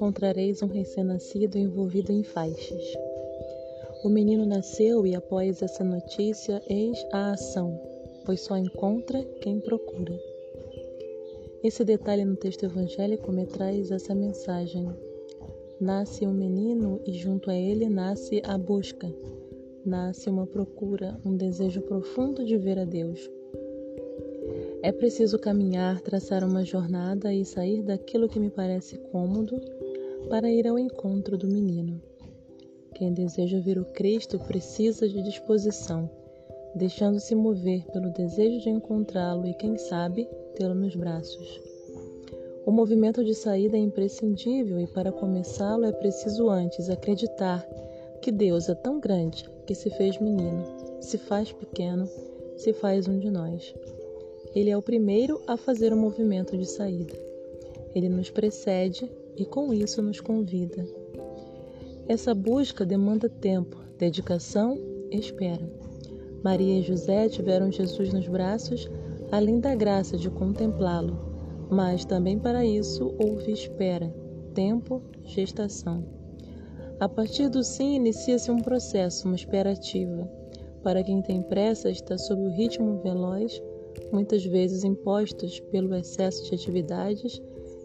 encontrareis um recém-nascido envolvido em faixas. O menino nasceu e, após essa notícia, eis a ação, pois só encontra quem procura. Esse detalhe no texto evangélico me traz essa mensagem. Nasce um menino e junto a ele nasce a busca, nasce uma procura, um desejo profundo de ver a Deus. É preciso caminhar, traçar uma jornada e sair daquilo que me parece cômodo para ir ao encontro do menino. Quem deseja ver o Cristo precisa de disposição, deixando-se mover pelo desejo de encontrá-lo e, quem sabe, tê-lo nos braços. O movimento de saída é imprescindível e, para começá-lo, é preciso antes acreditar que Deus é tão grande que se fez menino, se faz pequeno, se faz um de nós. Ele é o primeiro a fazer o movimento de saída. Ele nos precede e com isso nos convida. Essa busca demanda tempo, dedicação e espera. Maria e José tiveram Jesus nos braços, além da graça de contemplá-lo, mas também para isso houve espera, tempo, gestação. A partir do sim inicia-se um processo, uma espera ativa. Para quem tem pressa, está sob o ritmo veloz muitas vezes impostos pelo excesso de atividades,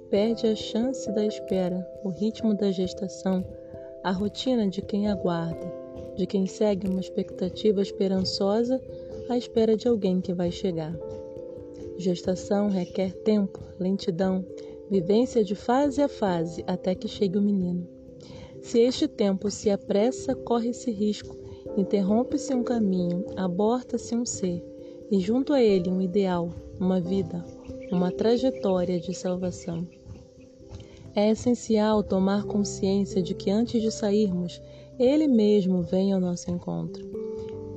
perde a chance da espera, o ritmo da gestação, a rotina de quem aguarda, de quem segue uma expectativa esperançosa à espera de alguém que vai chegar. Gestação requer tempo, lentidão, vivência de fase a fase até que chegue o menino. Se este tempo se apressa, corre-se risco, interrompe-se um caminho, aborta-se um ser e junto a ele um ideal, uma vida, uma trajetória de salvação. É essencial tomar consciência de que antes de sairmos, Ele mesmo vem ao nosso encontro.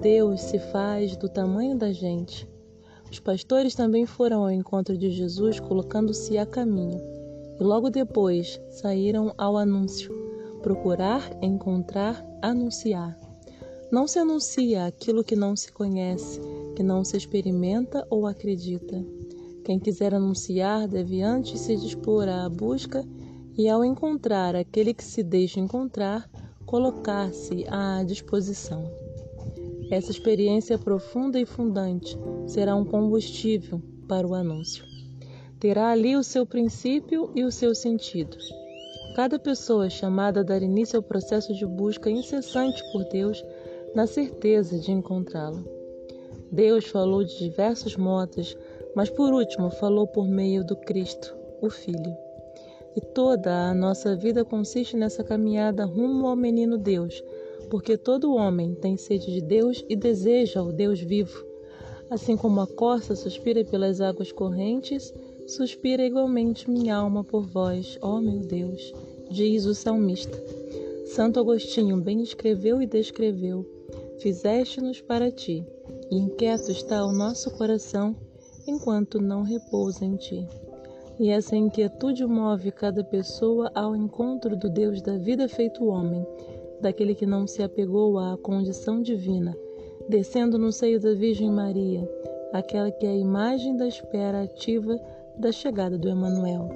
Deus se faz do tamanho da gente. Os pastores também foram ao encontro de Jesus colocando-se a caminho e logo depois saíram ao anúncio procurar, encontrar, anunciar. Não se anuncia aquilo que não se conhece, que não se experimenta ou acredita. Quem quiser anunciar deve antes se dispor à busca e, ao encontrar aquele que se deixa encontrar, colocar-se à disposição. Essa experiência profunda e fundante será um combustível para o anúncio. Terá ali o seu princípio e o seu sentido. Cada pessoa chamada a dar início ao processo de busca incessante por Deus na certeza de encontrá-lo. Deus falou de diversos modos, mas por último falou por meio do Cristo, o Filho. E toda a nossa vida consiste nessa caminhada rumo ao menino Deus, porque todo homem tem sede de Deus e deseja o Deus vivo. Assim como a corça suspira pelas águas correntes, suspira igualmente minha alma por vós, ó meu Deus, diz o salmista. Santo Agostinho bem escreveu e descreveu fizeste-nos para ti, e inquieto está o nosso coração enquanto não repousa em ti. E essa inquietude move cada pessoa ao encontro do Deus da vida feito homem, daquele que não se apegou à condição divina, descendo no seio da Virgem Maria, aquela que é a imagem da espera ativa da chegada do Emanuel.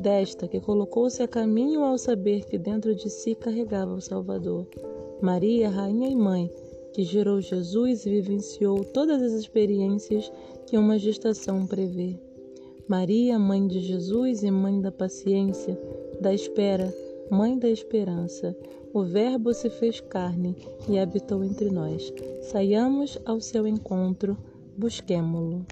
Desta que colocou-se a caminho ao saber que dentro de si carregava o Salvador. Maria, rainha e mãe, que gerou Jesus e vivenciou todas as experiências que uma gestação prevê. Maria, mãe de Jesus e mãe da paciência, da espera, mãe da esperança. O Verbo se fez carne e habitou entre nós. Saiamos ao seu encontro, busquemo-lo.